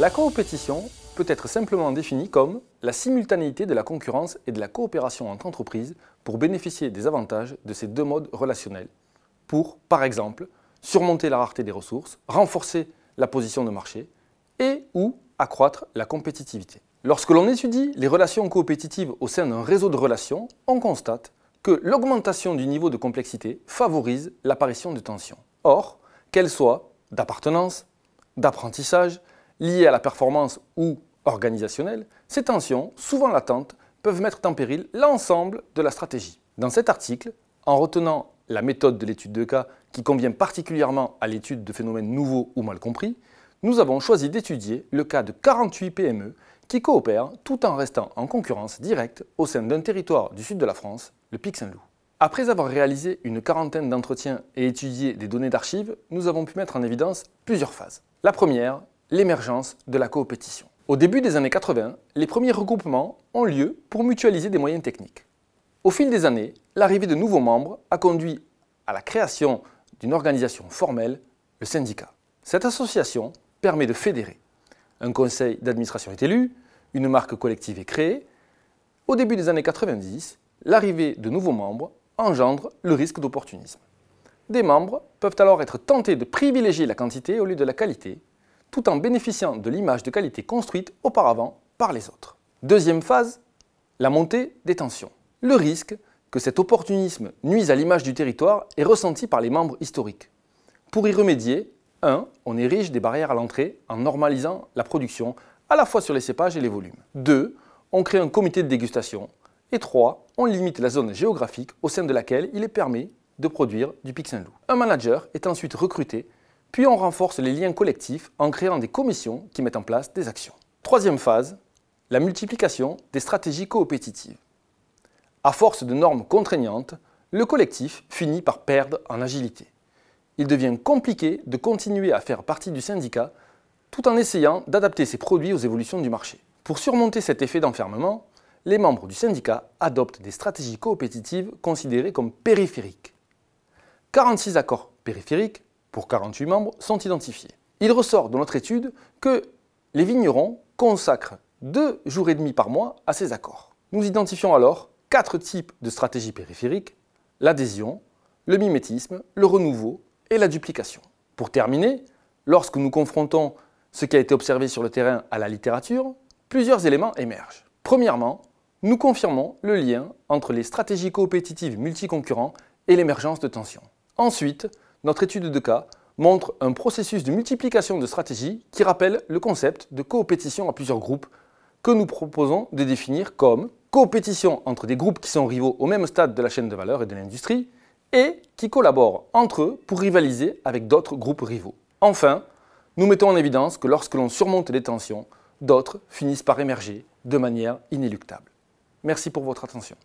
La coopétition peut être simplement définie comme la simultanéité de la concurrence et de la coopération entre entreprises pour bénéficier des avantages de ces deux modes relationnels, pour, par exemple, surmonter la rareté des ressources, renforcer la position de marché et ou accroître la compétitivité. Lorsque l'on étudie les relations coopétitives au sein d'un réseau de relations, on constate que l'augmentation du niveau de complexité favorise l'apparition de tensions. Or, qu'elles soient d'appartenance, d'apprentissage, liées à la performance ou organisationnelles, ces tensions, souvent latentes, peuvent mettre en péril l'ensemble de la stratégie. Dans cet article, en retenant la méthode de l'étude de cas qui convient particulièrement à l'étude de phénomènes nouveaux ou mal compris, nous avons choisi d'étudier le cas de 48 PME qui coopèrent tout en restant en concurrence directe au sein d'un territoire du sud de la France, le Pic Saint-Loup. Après avoir réalisé une quarantaine d'entretiens et étudié des données d'archives, nous avons pu mettre en évidence plusieurs phases. La première, l'émergence de la coopétition. Au début des années 80, les premiers regroupements ont lieu pour mutualiser des moyens techniques. Au fil des années, l'arrivée de nouveaux membres a conduit à la création d'une organisation formelle, le syndicat. Cette association permet de fédérer. Un conseil d'administration est élu, une marque collective est créée. Au début des années 90, l'arrivée de nouveaux membres engendre le risque d'opportunisme. Des membres peuvent alors être tentés de privilégier la quantité au lieu de la qualité tout en bénéficiant de l'image de qualité construite auparavant par les autres. Deuxième phase, la montée des tensions. Le risque que cet opportunisme nuise à l'image du territoire est ressenti par les membres historiques. Pour y remédier, 1. On érige des barrières à l'entrée en normalisant la production à la fois sur les cépages et les volumes. 2. On crée un comité de dégustation. Et 3. On limite la zone géographique au sein de laquelle il est permis de produire du Pic Saint-Loup. Un manager est ensuite recruté puis on renforce les liens collectifs en créant des commissions qui mettent en place des actions. Troisième phase, la multiplication des stratégies coopétitives. À force de normes contraignantes, le collectif finit par perdre en agilité. Il devient compliqué de continuer à faire partie du syndicat tout en essayant d'adapter ses produits aux évolutions du marché. Pour surmonter cet effet d'enfermement, les membres du syndicat adoptent des stratégies coopétitives considérées comme périphériques. 46 accords périphériques pour 48 membres, sont identifiés. Il ressort de notre étude que les vignerons consacrent deux jours et demi par mois à ces accords. Nous identifions alors quatre types de stratégies périphériques, l'adhésion, le mimétisme, le renouveau et la duplication. Pour terminer, lorsque nous confrontons ce qui a été observé sur le terrain à la littérature, plusieurs éléments émergent. Premièrement, nous confirmons le lien entre les stratégies coopétitives multiconcurrents et l'émergence de tensions. Ensuite, notre étude de cas montre un processus de multiplication de stratégies qui rappelle le concept de coopétition à plusieurs groupes que nous proposons de définir comme coopétition entre des groupes qui sont rivaux au même stade de la chaîne de valeur et de l'industrie et qui collaborent entre eux pour rivaliser avec d'autres groupes rivaux. Enfin, nous mettons en évidence que lorsque l'on surmonte les tensions, d'autres finissent par émerger de manière inéluctable. Merci pour votre attention.